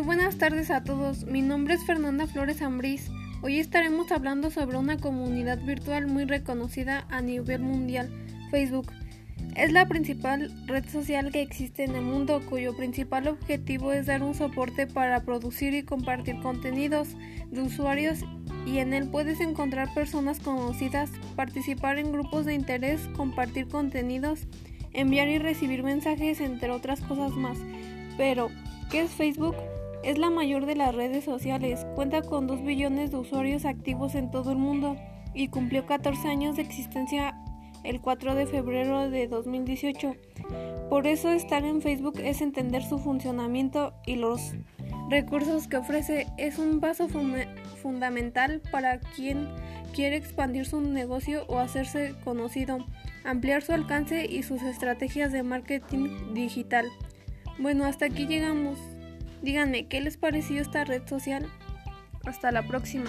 buenas tardes a todos. Mi nombre es Fernanda Flores Ambrís. Hoy estaremos hablando sobre una comunidad virtual muy reconocida a nivel mundial, Facebook. Es la principal red social que existe en el mundo cuyo principal objetivo es dar un soporte para producir y compartir contenidos de usuarios y en él puedes encontrar personas conocidas, participar en grupos de interés, compartir contenidos, enviar y recibir mensajes, entre otras cosas más. Pero, ¿qué es Facebook? Es la mayor de las redes sociales, cuenta con 2 billones de usuarios activos en todo el mundo y cumplió 14 años de existencia el 4 de febrero de 2018. Por eso estar en Facebook es entender su funcionamiento y los recursos que ofrece. Es un paso fundamental para quien quiere expandir su negocio o hacerse conocido, ampliar su alcance y sus estrategias de marketing digital. Bueno, hasta aquí llegamos. Díganme, ¿qué les pareció esta red social? Hasta la próxima.